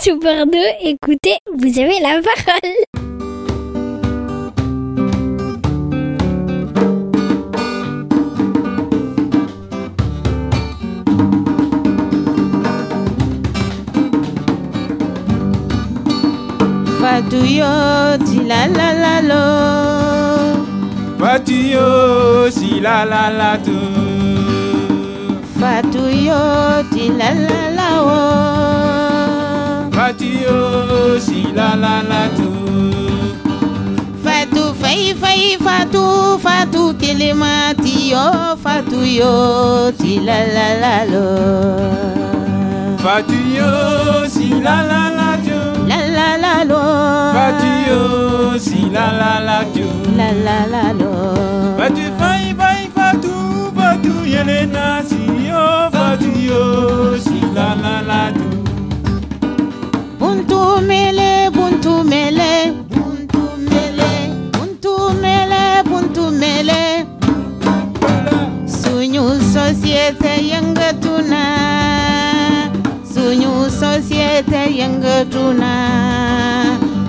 Sous Bordeaux, écoutez, vous avez la parole. Fatou yo, ti la la la lo. Fatou yo, si la la la do. Fatou yo, ti la la la wo. Fay fay Fatou, Fatou kilimati yo, Fatou yo, ti la la la lo. Fatou yo, si la la la do. La la la lo. Fatou yo, si la la la do. La la la lo. Fatou fay fay Fatou, Fatou yelena société yëngatu na, suñu société yëngatu na.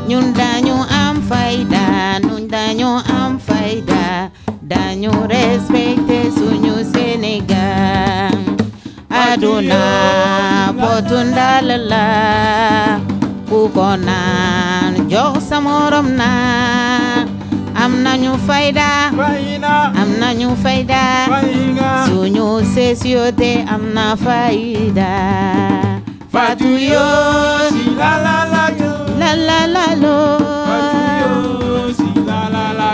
Ñun dañu am fayda, ñun dañu am fayda, dañu respecté suñu Sénégal. Aduna botundal la ku ko naan jox sa morom na am nañu fayda am nañu fayda fayna. suñu société am na Fatou yo, si la la la do. la la la lo. Fatou yo, si la la la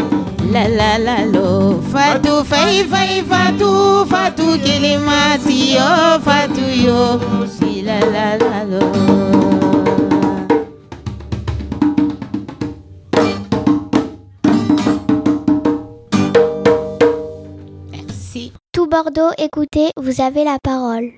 la la la lo. Fatou fay fay Fatou Fatou kilimati yo. Fatou yo si la la la lo Bordeaux, écoutez, vous avez la parole.